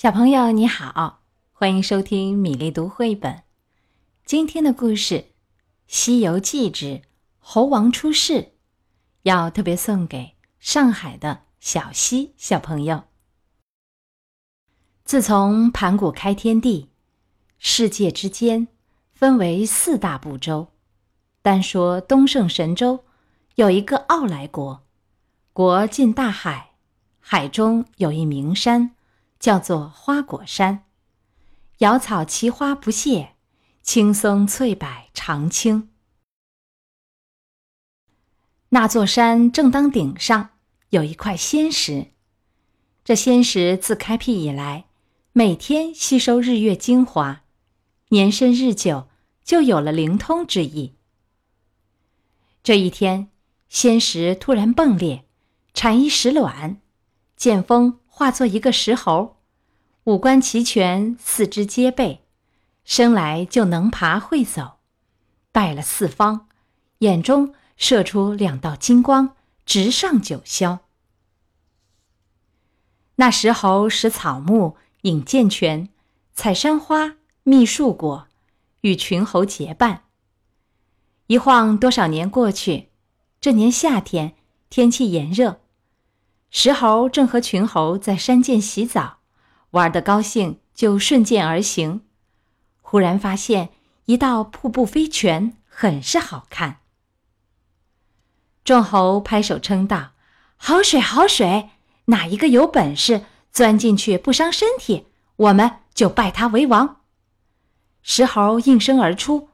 小朋友你好，欢迎收听米粒读绘本。今天的故事《西游记之猴王出世》，要特别送给上海的小溪小朋友。自从盘古开天地，世界之间分为四大部洲。单说东胜神州，有一个傲来国，国近大海，海中有一名山。叫做花果山，瑶草奇花不谢，青松翠柏常青。那座山正当顶上有一块仙石，这仙石自开辟以来，每天吸收日月精华，年深日久，就有了灵通之意。这一天，仙石突然迸裂，产一石卵，见风。化作一个石猴，五官齐全，四肢皆备，生来就能爬会走，拜了四方，眼中射出两道金光，直上九霄。那石猴食草木，饮涧泉，采山花，觅树果，与群猴结伴。一晃多少年过去，这年夏天，天气炎热。石猴正和群猴在山涧洗澡，玩得高兴，就顺涧而行。忽然发现一道瀑布飞泉，很是好看。众猴拍手称道：“好水，好水！哪一个有本事钻进去不伤身体，我们就拜他为王。”石猴应声而出：“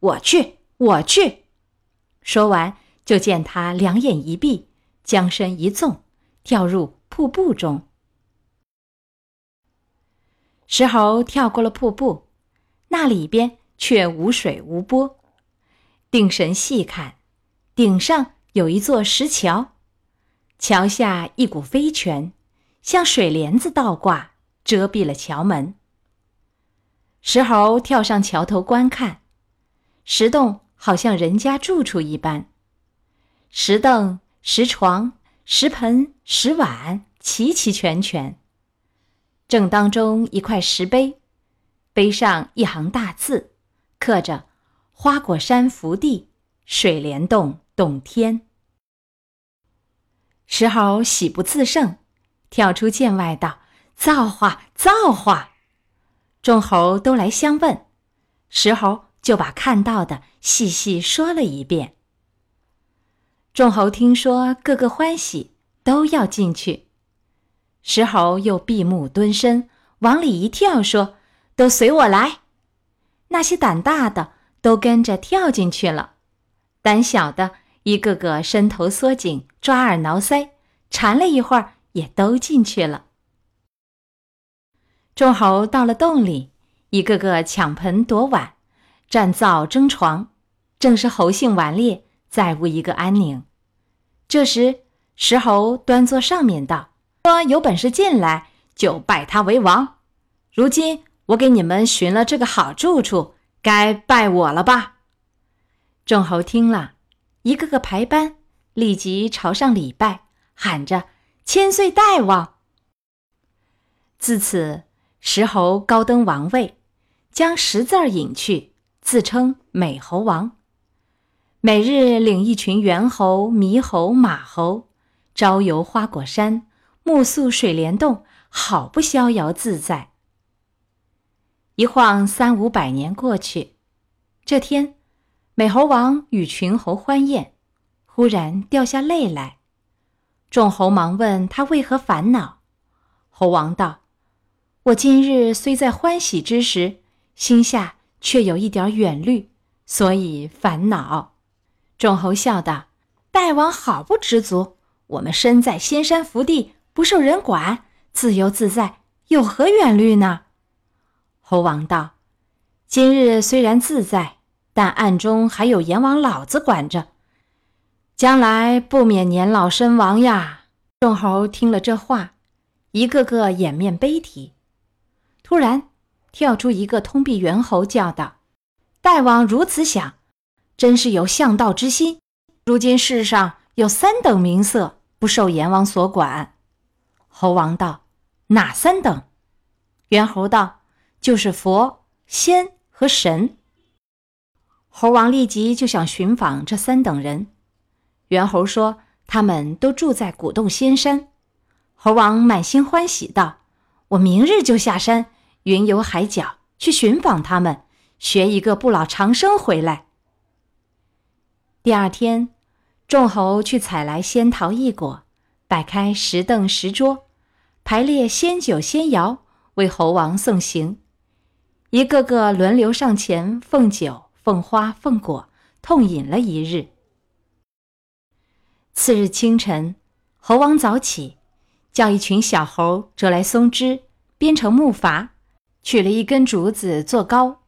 我去，我去！”说完，就见他两眼一闭，将身一纵。跳入瀑布中，石猴跳过了瀑布，那里边却无水无波。定神细看，顶上有一座石桥，桥下一股飞泉，像水帘子倒挂，遮蔽了桥门。石猴跳上桥头观看，石洞好像人家住处一般，石凳、石床。石盆、石碗齐齐全全。正当中一块石碑，碑上一行大字，刻着“花果山福地，水帘洞洞天”。石猴喜不自胜，跳出涧外道：“造化，造化！”众猴都来相问，石猴就把看到的细细说了一遍。众猴听说，个个欢喜，都要进去。石猴又闭目蹲身，往里一跳，说：“都随我来。”那些胆大的都跟着跳进去了，胆小的一个个伸头缩颈，抓耳挠腮，缠了一会儿，也都进去了。众猴到了洞里，一个个抢盆夺碗，占灶争床，正是猴性顽劣。再无一个安宁。这时，石猴端坐上面道：“说有本事进来，就拜他为王。如今我给你们寻了这个好住处，该拜我了吧？”众猴听了，一个个排班，立即朝上礼拜，喊着：“千岁大王！”自此，石猴高登王位，将石字儿隐去，自称美猴王。每日领一群猿猴、猕猴、马猴，朝游花果山，暮宿水帘洞，好不逍遥自在。一晃三五百年过去，这天，美猴王与群猴欢宴，忽然掉下泪来。众猴忙问他为何烦恼。猴王道：“我今日虽在欢喜之时，心下却有一点远虑，所以烦恼。”众猴笑道：“大王好不知足！我们身在仙山福地，不受人管，自由自在，有何远虑呢？”猴王道：“今日虽然自在，但暗中还有阎王老子管着，将来不免年老身亡呀。”众猴听了这话，一个个掩面悲啼。突然，跳出一个通臂猿猴，叫道：“大王如此想。”真是有向道之心。如今世上有三等名色不受阎王所管。猴王道：“哪三等？”猿猴道：“就是佛、仙和神。”猴王立即就想寻访这三等人。猿猴说：“他们都住在古洞仙山。”猴王满心欢喜道：“我明日就下山，云游海角，去寻访他们，学一个不老长生回来。”第二天，众猴去采来仙桃异果，摆开石凳石桌，排列仙酒仙肴，为猴王送行。一个个轮流上前奉酒、奉花、奉果，痛饮了一日。次日清晨，猴王早起，叫一群小猴折来松枝，编成木筏，取了一根竹子做篙，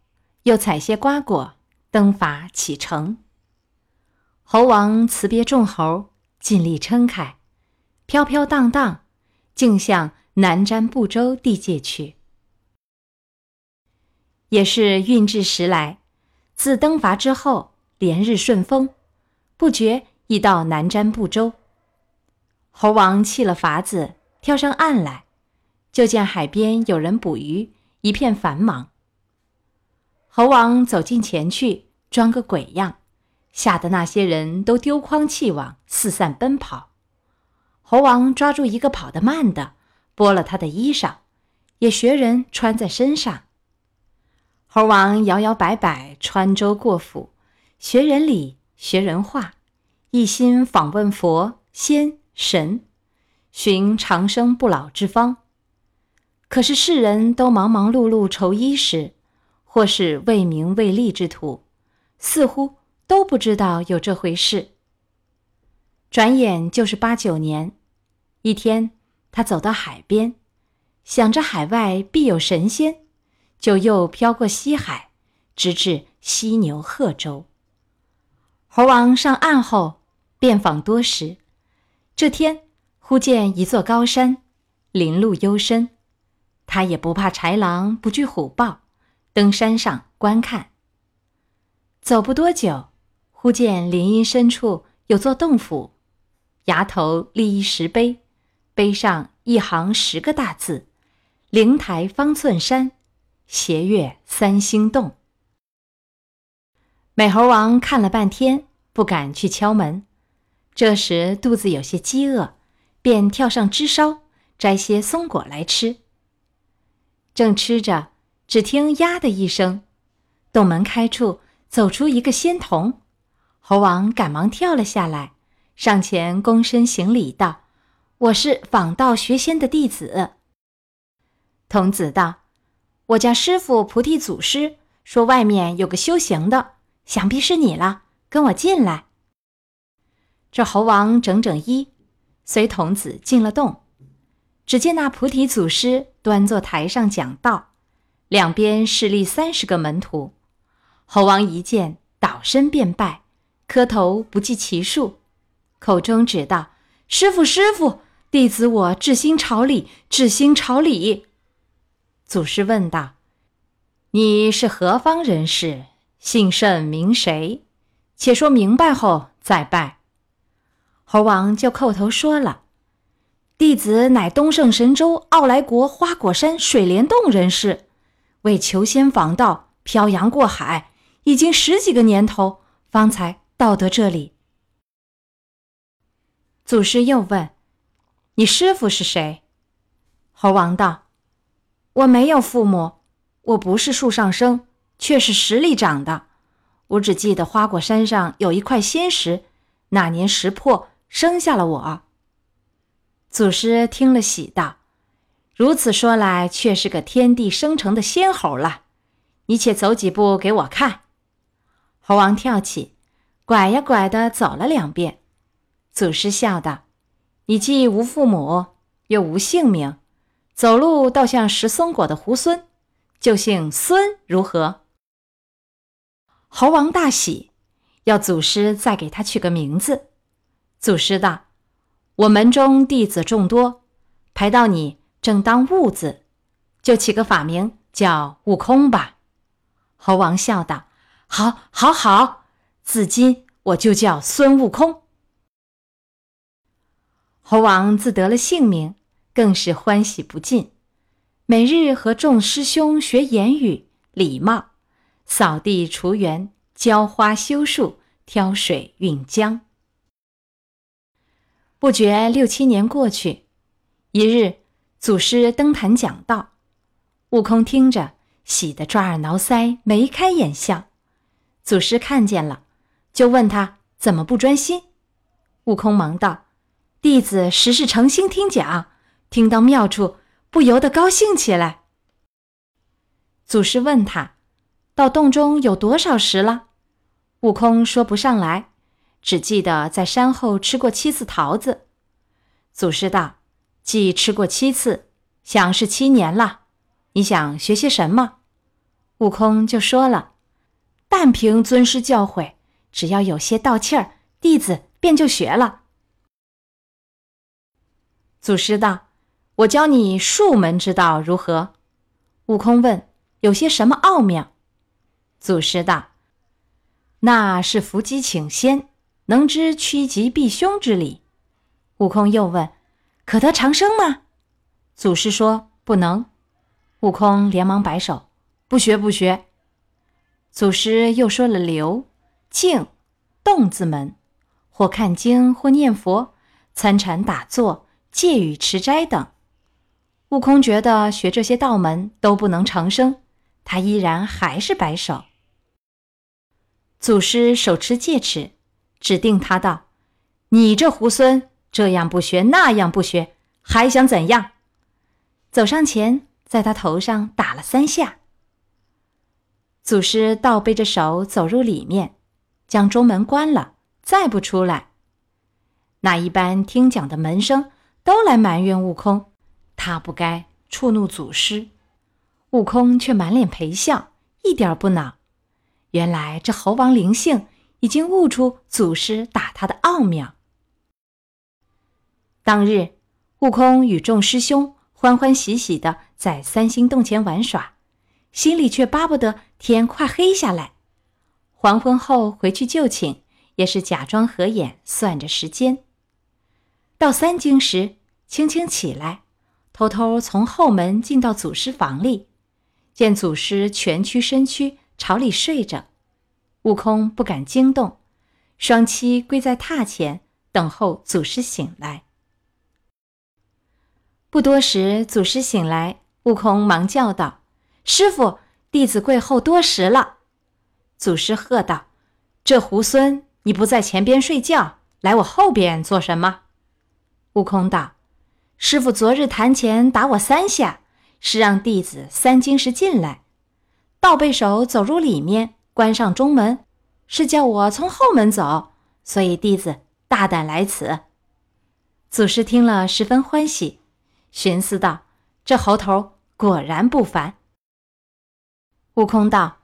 又采些瓜果，登筏启程。猴王辞别众猴，尽力撑开，飘飘荡荡，径向南瞻部洲地界去。也是运至时来，自登筏之后，连日顺风，不觉。已到南瞻部洲，猴王弃了筏子，跳上岸来，就见海边有人捕鱼，一片繁忙。猴王走近前去，装个鬼样，吓得那些人都丢筐弃网，四散奔跑。猴王抓住一个跑得慢的，剥了他的衣裳，也学人穿在身上。猴王摇摇摆摆穿舟过府，学人礼，学人话。一心访问佛仙神，寻长生不老之方。可是世人都忙忙碌碌筹衣食，或是为名为利之徒，似乎都不知道有这回事。转眼就是八九年，一天，他走到海边，想着海外必有神仙，就又飘过西海，直至犀牛贺州。猴王上岸后。遍访多时，这天忽见一座高山，林路幽深，他也不怕豺狼，不惧虎豹，登山上观看。走不多久，忽见林荫深处有座洞府，崖头立一石碑，碑上一行十个大字：“灵台方寸山，斜月三星洞。”美猴王看了半天，不敢去敲门。这时肚子有些饥饿，便跳上枝梢，摘些松果来吃。正吃着，只听“呀”的一声，洞门开处走出一个仙童。猴王赶忙跳了下来，上前躬身行礼道：“我是访道学仙的弟子。”童子道：“我家师傅菩提祖师说，外面有个修行的，想必是你了，跟我进来。”这猴王整整一，随童子进了洞，只见那菩提祖师端坐台上讲道，两边侍立三十个门徒。猴王一见，倒身便拜，磕头不计其数，口中只道：“师傅，师傅，弟子我至心朝礼，至心朝礼。”祖师问道：“你是何方人士？姓甚名谁？且说明白后再拜。”猴王就叩头说了：“弟子乃东胜神州傲来国花果山水帘洞人士，为求仙访道，漂洋过海，已经十几个年头，方才到得这里。”祖师又问：“你师傅是谁？”猴王道：“我没有父母，我不是树上生，却是石里长的。我只记得花果山上有一块仙石，那年石破。”生下了我。祖师听了，喜道：“如此说来，却是个天地生成的仙猴了。你且走几步给我看。”猴王跳起，拐呀拐的走了两遍。祖师笑道：“你既无父母，又无姓名，走路倒像食松果的猢狲，就姓孙如何？”猴王大喜，要祖师再给他取个名字。祖师道：“我门中弟子众多，排到你正当悟字，就起个法名叫悟空吧。”猴王笑道：“好，好，好！自今我就叫孙悟空。”猴王自得了姓名，更是欢喜不尽。每日和众师兄学言语礼貌，扫地除园，浇花修树，挑水运浆。不觉六七年过去，一日，祖师登坛讲道，悟空听着，喜得抓耳挠腮，眉开眼笑。祖师看见了，就问他怎么不专心。悟空忙道：“弟子实是诚心听讲，听到妙处，不由得高兴起来。”祖师问他：“到洞中有多少时了？”悟空说不上来。只记得在山后吃过七次桃子。祖师道：“既吃过七次，想是七年了。你想学些什么？”悟空就说了：“但凭尊师教诲，只要有些道气儿，弟子便就学了。”祖师道：“我教你术门之道如何？”悟空问：“有些什么奥妙？”祖师道：“那是伏击请仙。”能知趋吉避凶之理，悟空又问：“可得长生吗？”祖师说：“不能。”悟空连忙摆手：“不学，不学。”祖师又说了留、静、动字门，或看经，或念佛，参禅打坐、戒语持斋等。悟空觉得学这些道门都不能长生，他依然还是摆手。祖师手持戒尺。指定他道：“你这猢狲，这样不学，那样不学，还想怎样？”走上前，在他头上打了三下。祖师倒背着手走入里面，将中门关了，再不出来。那一班听讲的门生都来埋怨悟空，他不该触怒祖师，悟空却满脸陪笑，一点不恼。原来这猴王灵性。已经悟出祖师打他的奥妙。当日，悟空与众师兄欢欢喜喜的在三星洞前玩耍，心里却巴不得天快黑下来。黄昏后回去就寝，也是假装合眼算着时间。到三更时，轻轻起来，偷偷从后门进到祖师房里，见祖师蜷曲身躯朝里睡着。悟空不敢惊动，双膝跪在榻前等候祖师醒来。不多时，祖师醒来，悟空忙叫道：“师傅，弟子跪候多时了。”祖师喝道：“这猢狲，你不在前边睡觉，来我后边做什么？”悟空道：“师傅昨日坛前打我三下，是让弟子三更时进来，倒背手走入里面。”关上中门，是叫我从后门走，所以弟子大胆来此。祖师听了十分欢喜，寻思道：“这猴头果然不凡。”悟空道：“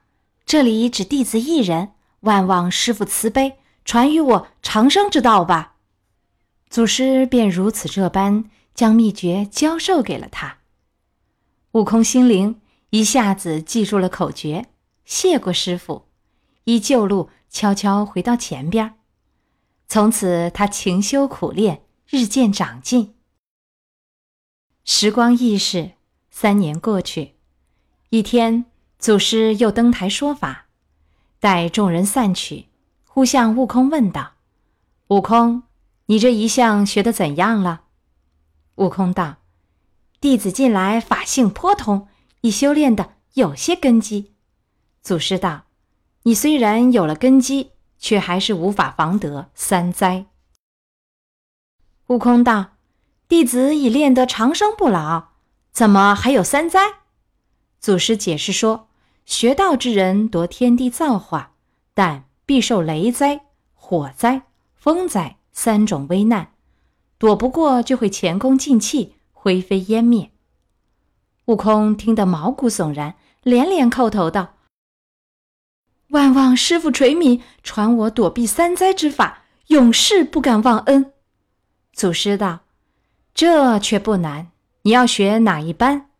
这里只弟子一人，万望师傅慈悲，传与我长生之道吧。”祖师便如此这般将秘诀教授给了他。悟空心灵一下子记住了口诀。谢过师傅，依旧路悄悄回到前边。从此他勤修苦练，日渐长进。时光易逝，三年过去，一天，祖师又登台说法，待众人散去，忽向悟空问道：“悟空，你这一向学得怎样了？”悟空道：“弟子近来法性颇通，已修炼的有些根基。”祖师道：“你虽然有了根基，却还是无法防得三灾。”悟空道：“弟子已练得长生不老，怎么还有三灾？”祖师解释说：“学道之人夺天地造化，但必受雷灾、火灾、风灾三种危难，躲不过就会前功尽弃，灰飞烟灭。”悟空听得毛骨悚然，连连叩头道。万望师傅垂悯，传我躲避三灾之法，永世不敢忘恩。祖师道：“这却不难，你要学哪一般？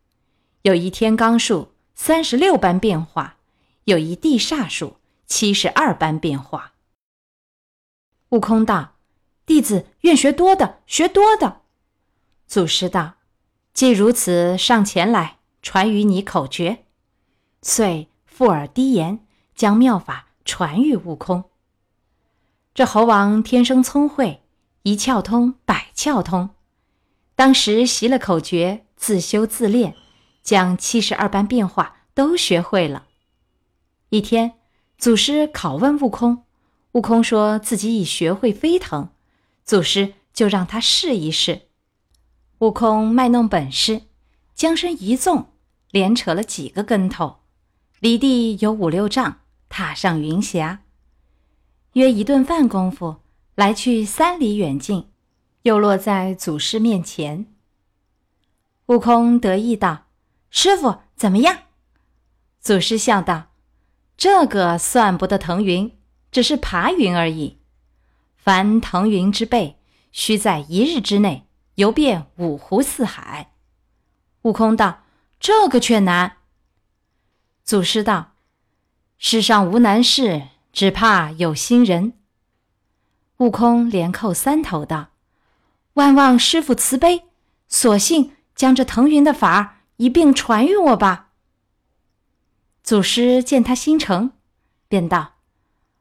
有一天罡术，三十六般变化；有一地煞术，七十二般变化。”悟空道：“弟子愿学多的，学多的。”祖师道：“既如此，上前来传与你口诀。”遂附耳低言，将妙法传与悟空。这猴王天生聪慧，一窍通百窍通。当时习了口诀，自修自练，将七十二般变化都学会了。一天，祖师拷问悟空，悟空说自己已学会飞腾，祖师就让他试一试。悟空卖弄本事，将身一纵，连扯了几个跟头，离地有五六丈，踏上云霞。约一顿饭功夫，来去三里远近。又落在祖师面前。悟空得意道：“师傅怎么样？”祖师笑道：“这个算不得腾云，只是爬云而已。凡腾云之辈，须在一日之内游遍五湖四海。”悟空道：“这个却难。”祖师道：“世上无难事，只怕有心人。”悟空连叩三头道。万望师傅慈悲，索性将这腾云的法儿一并传与我吧。祖师见他心诚，便道：“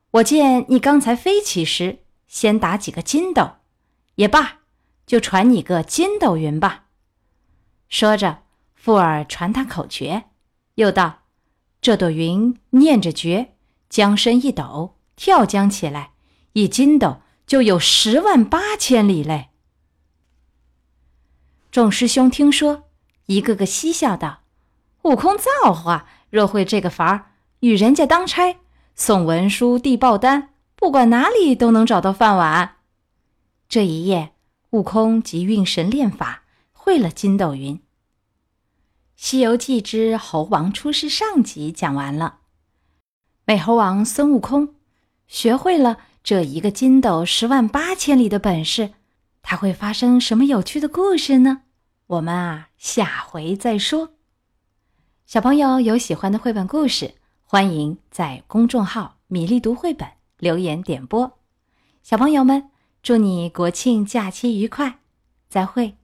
我见你刚才飞起时，先打几个筋斗，也罢，就传你个筋斗云吧。”说着，附耳传他口诀，又道：“这朵云念着诀，将身一抖，跳将起来，一筋斗就有十万八千里嘞。”众师兄听说，一个个嬉笑道：“悟空造化，若会这个法儿，与人家当差，送文书、递报单，不管哪里都能找到饭碗。”这一夜，悟空即运神炼法，会了筋斗云。《西游记之猴王出世》上集讲完了。美猴王孙悟空学会了这一个筋斗十万八千里的本事。它会发生什么有趣的故事呢？我们啊，下回再说。小朋友有喜欢的绘本故事，欢迎在公众号“米粒读绘本”留言点播。小朋友们，祝你国庆假期愉快，再会。